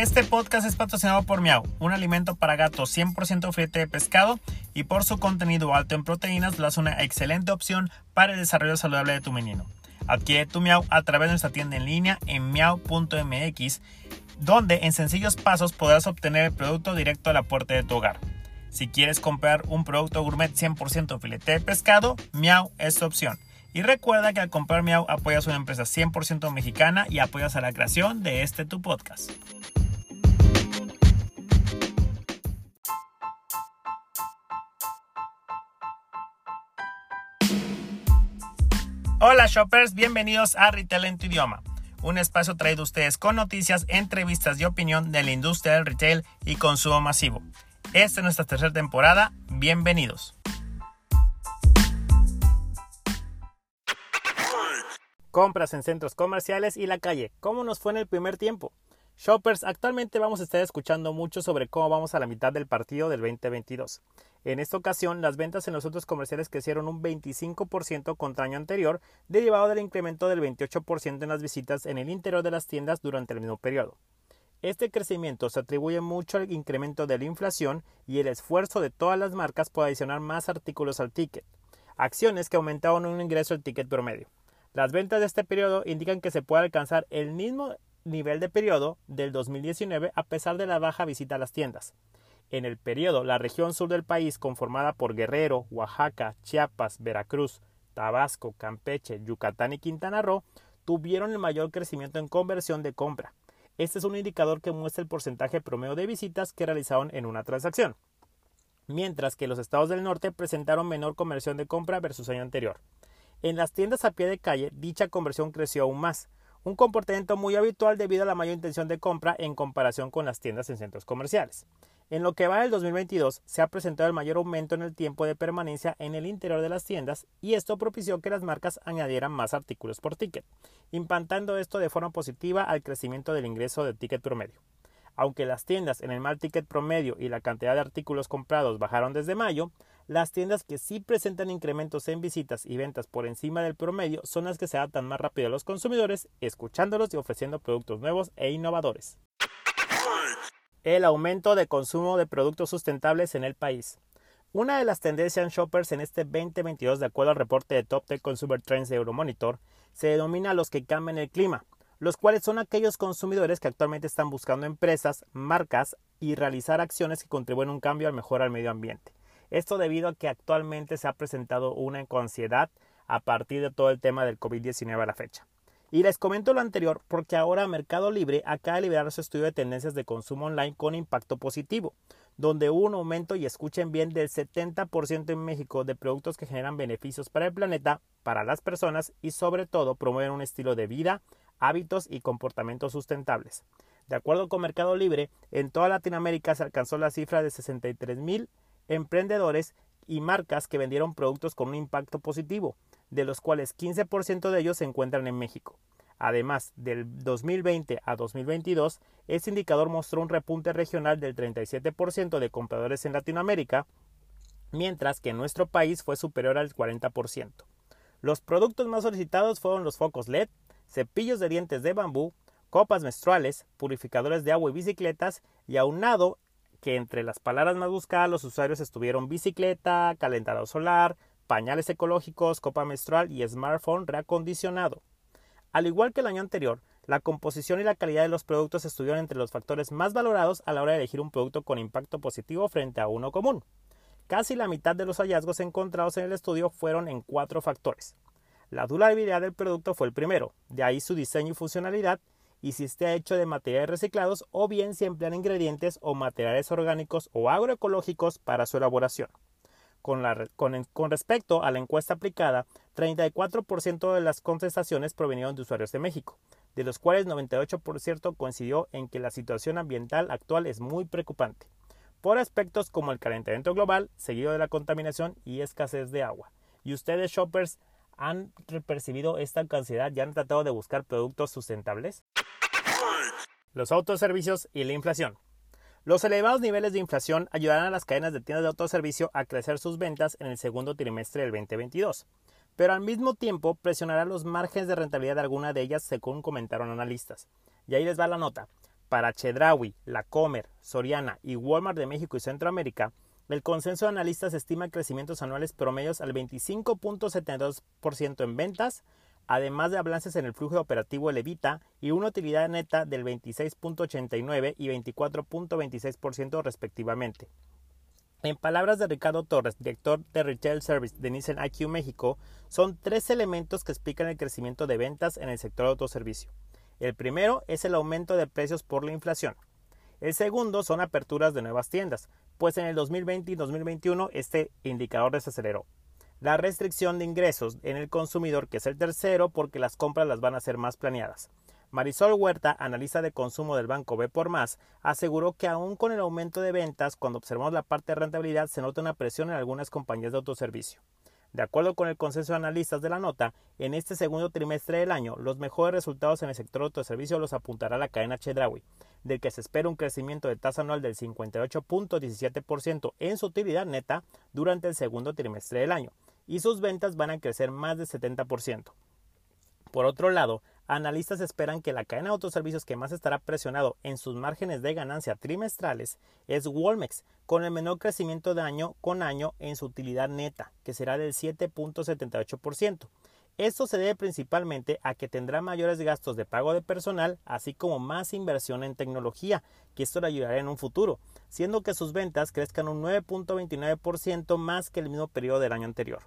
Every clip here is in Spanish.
Este podcast es patrocinado por Miau, un alimento para gatos 100% filete de pescado y por su contenido alto en proteínas lo hace una excelente opción para el desarrollo saludable de tu menino. Adquiere tu Miau a través de nuestra tienda en línea en miau.mx, donde en sencillos pasos podrás obtener el producto directo a la puerta de tu hogar. Si quieres comprar un producto gourmet 100% filete de pescado, Miau es tu opción. Y recuerda que al comprar Miau apoyas una empresa 100% mexicana y apoyas a la creación de este tu podcast. Hola shoppers, bienvenidos a Retail en tu idioma, un espacio traído a ustedes con noticias, entrevistas y opinión de la industria del retail y consumo masivo. Esta es nuestra tercera temporada, bienvenidos. Compras en centros comerciales y la calle, ¿cómo nos fue en el primer tiempo? Shoppers, actualmente vamos a estar escuchando mucho sobre cómo vamos a la mitad del partido del 2022. En esta ocasión, las ventas en los centros comerciales crecieron un 25% contra año anterior, derivado del incremento del 28% en las visitas en el interior de las tiendas durante el mismo periodo. Este crecimiento se atribuye mucho al incremento de la inflación y el esfuerzo de todas las marcas por adicionar más artículos al ticket, acciones que aumentaron un ingreso al ticket promedio. Las ventas de este periodo indican que se puede alcanzar el mismo nivel de periodo del 2019 a pesar de la baja visita a las tiendas. En el periodo, la región sur del país, conformada por Guerrero, Oaxaca, Chiapas, Veracruz, Tabasco, Campeche, Yucatán y Quintana Roo, tuvieron el mayor crecimiento en conversión de compra. Este es un indicador que muestra el porcentaje promedio de visitas que realizaron en una transacción, mientras que los estados del norte presentaron menor conversión de compra versus año anterior. En las tiendas a pie de calle, dicha conversión creció aún más, un comportamiento muy habitual debido a la mayor intención de compra en comparación con las tiendas en centros comerciales. En lo que va del 2022, se ha presentado el mayor aumento en el tiempo de permanencia en el interior de las tiendas y esto propició que las marcas añadieran más artículos por ticket, impactando esto de forma positiva al crecimiento del ingreso de ticket promedio. Aunque las tiendas en el mal ticket promedio y la cantidad de artículos comprados bajaron desde mayo, las tiendas que sí presentan incrementos en visitas y ventas por encima del promedio son las que se adaptan más rápido a los consumidores, escuchándolos y ofreciendo productos nuevos e innovadores. El aumento de consumo de productos sustentables en el país. Una de las tendencias en shoppers en este 2022, de acuerdo al reporte de Top Tech Consumer Trends de Euromonitor, se denomina los que cambian el clima, los cuales son aquellos consumidores que actualmente están buscando empresas, marcas y realizar acciones que contribuyen a un cambio al mejor al medio ambiente. Esto debido a que actualmente se ha presentado una ansiedad a partir de todo el tema del COVID-19 a la fecha. Y les comento lo anterior porque ahora Mercado Libre acaba de liberar su estudio de tendencias de consumo online con impacto positivo, donde hubo un aumento, y escuchen bien, del 70% en México de productos que generan beneficios para el planeta, para las personas y sobre todo promueven un estilo de vida, hábitos y comportamientos sustentables. De acuerdo con Mercado Libre, en toda Latinoamérica se alcanzó la cifra de 63 mil emprendedores y marcas que vendieron productos con un impacto positivo, de los cuales 15% de ellos se encuentran en México. Además, del 2020 a 2022, este indicador mostró un repunte regional del 37% de compradores en Latinoamérica, mientras que en nuestro país fue superior al 40%. Los productos más solicitados fueron los focos LED, cepillos de dientes de bambú, copas menstruales, purificadores de agua y bicicletas, y aunado que entre las palabras más buscadas los usuarios estuvieron bicicleta, calentador solar, pañales ecológicos, copa menstrual y smartphone reacondicionado. Al igual que el año anterior, la composición y la calidad de los productos estuvieron entre los factores más valorados a la hora de elegir un producto con impacto positivo frente a uno común. Casi la mitad de los hallazgos encontrados en el estudio fueron en cuatro factores. La durabilidad del producto fue el primero, de ahí su diseño y funcionalidad, y si esté hecho de materiales reciclados o bien si emplean ingredientes o materiales orgánicos o agroecológicos para su elaboración. Con, respecto a la encuesta aplicada, 34% de las contestaciones provenieron de usuarios de México, de los cuales 98% coincidió en que la situación ambiental actual es muy preocupante, por aspectos como el calentamiento global, seguido de la contaminación y escasez de agua. ¿Y ustedes, shoppers, han percibido esta ansiedad y han tratado de buscar productos sustentables? Los autoservicios y la inflación. Los elevados niveles de inflación ayudarán a las cadenas de tiendas de autoservicio a crecer sus ventas en el segundo trimestre del 2022, pero al mismo tiempo presionará los márgenes de rentabilidad de alguna de ellas según comentaron analistas. Y ahí les va la nota. para Chedraui, La Comer, Soriana y Walmart de México y Centroamérica, el consenso de analistas estima crecimientos anuales promedios al 25.72% en ventas, además de balances en el flujo operativo Levita y una utilidad neta del 26.89 y 24.26% respectivamente. En palabras de Ricardo Torres, director de Retail Service de Nissan IQ México, son tres elementos que explican el crecimiento de ventas en el sector autoservicio. El primero es el aumento de precios por la inflación. El segundo son aperturas de nuevas tiendas, pues en el 2020 y 2021 este indicador desaceleró. La restricción de ingresos en el consumidor, que es el tercero, porque las compras las van a ser más planeadas. Marisol Huerta, analista de consumo del banco B por Más, aseguró que aún con el aumento de ventas, cuando observamos la parte de rentabilidad, se nota una presión en algunas compañías de autoservicio. De acuerdo con el consenso de analistas de la nota, en este segundo trimestre del año, los mejores resultados en el sector autoservicio los apuntará la cadena Chedraui, del que se espera un crecimiento de tasa anual del 58.17% en su utilidad neta durante el segundo trimestre del año, y sus ventas van a crecer más del 70%. Por otro lado, analistas esperan que la cadena de autoservicios que más estará presionado en sus márgenes de ganancia trimestrales es Walmex, con el menor crecimiento de año con año en su utilidad neta, que será del 7.78%. Esto se debe principalmente a que tendrá mayores gastos de pago de personal, así como más inversión en tecnología, que esto le ayudará en un futuro, siendo que sus ventas crezcan un 9.29% más que el mismo periodo del año anterior.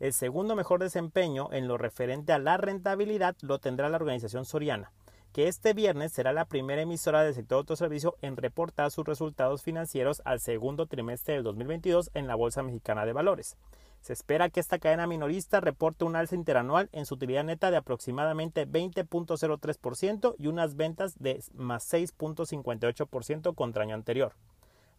El segundo mejor desempeño en lo referente a la rentabilidad lo tendrá la organización Soriana, que este viernes será la primera emisora del sector autoservicio en reportar sus resultados financieros al segundo trimestre del 2022 en la Bolsa Mexicana de Valores. Se espera que esta cadena minorista reporte un alza interanual en su utilidad neta de aproximadamente 20.03% y unas ventas de más 6.58% contra año anterior.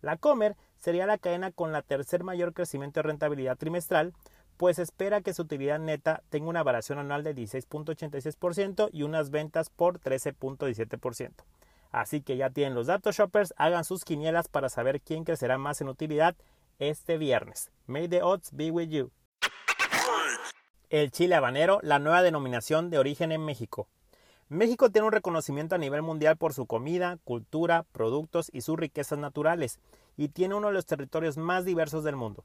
La Comer sería la cadena con la tercer mayor crecimiento de rentabilidad trimestral, pues espera que su utilidad neta tenga una variación anual de 16.86% y unas ventas por 13.17%. Así que ya tienen los datos shoppers, hagan sus quinielas para saber quién crecerá más en utilidad este viernes. May the odds be with you. El chile habanero, la nueva denominación de origen en México. México tiene un reconocimiento a nivel mundial por su comida, cultura, productos y sus riquezas naturales, y tiene uno de los territorios más diversos del mundo.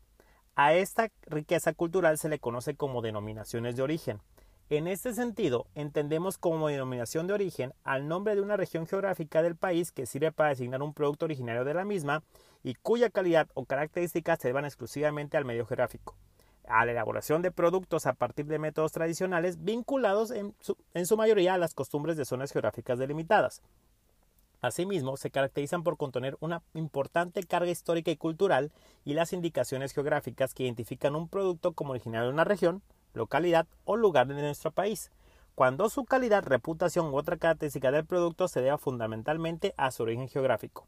A esta riqueza cultural se le conoce como denominaciones de origen. En este sentido, entendemos como denominación de origen al nombre de una región geográfica del país que sirve para designar un producto originario de la misma y cuya calidad o características se deban exclusivamente al medio geográfico, a la elaboración de productos a partir de métodos tradicionales vinculados en su, en su mayoría a las costumbres de zonas geográficas delimitadas. Asimismo, se caracterizan por contener una importante carga histórica y cultural y las indicaciones geográficas que identifican un producto como originario de una región, localidad o lugar de nuestro país, cuando su calidad, reputación u otra característica del producto se deba fundamentalmente a su origen geográfico.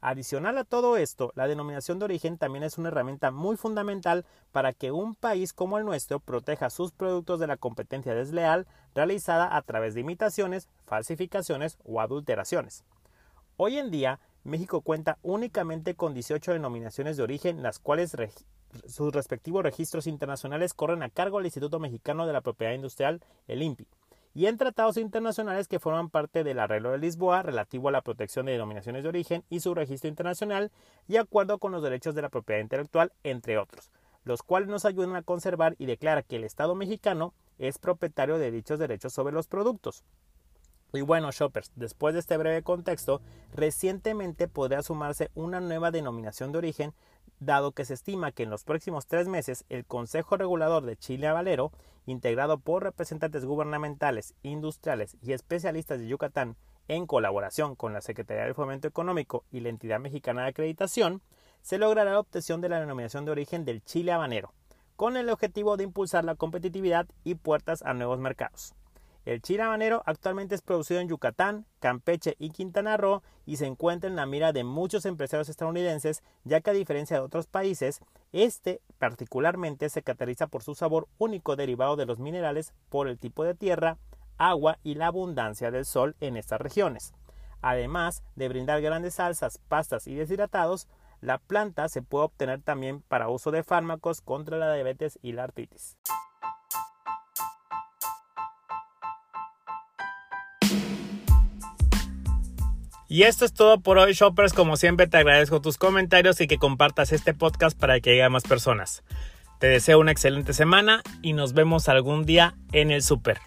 Adicional a todo esto, la denominación de origen también es una herramienta muy fundamental para que un país como el nuestro proteja sus productos de la competencia desleal realizada a través de imitaciones, falsificaciones o adulteraciones. Hoy en día, México cuenta únicamente con 18 denominaciones de origen, las cuales sus respectivos registros internacionales corren a cargo del Instituto Mexicano de la Propiedad Industrial, el INPI, y en tratados internacionales que forman parte del arreglo de Lisboa relativo a la protección de denominaciones de origen y su registro internacional y acuerdo con los derechos de la propiedad intelectual, entre otros, los cuales nos ayudan a conservar y declara que el Estado mexicano es propietario de dichos derechos sobre los productos. Y bueno, shoppers, después de este breve contexto, recientemente podría sumarse una nueva denominación de origen, dado que se estima que en los próximos tres meses el Consejo Regulador de Chile Valero, integrado por representantes gubernamentales, industriales y especialistas de Yucatán, en colaboración con la Secretaría del Fomento Económico y la entidad mexicana de acreditación, se logrará la obtención de la denominación de origen del chile habanero, con el objetivo de impulsar la competitividad y puertas a nuevos mercados. El chile habanero actualmente es producido en Yucatán, Campeche y Quintana Roo y se encuentra en la mira de muchos empresarios estadounidenses, ya que a diferencia de otros países, este particularmente se caracteriza por su sabor único derivado de los minerales por el tipo de tierra, agua y la abundancia del sol en estas regiones. Además de brindar grandes salsas, pastas y deshidratados, la planta se puede obtener también para uso de fármacos contra la diabetes y la artritis. Y esto es todo por hoy, shoppers. Como siempre, te agradezco tus comentarios y que compartas este podcast para que llegue a más personas. Te deseo una excelente semana y nos vemos algún día en el super.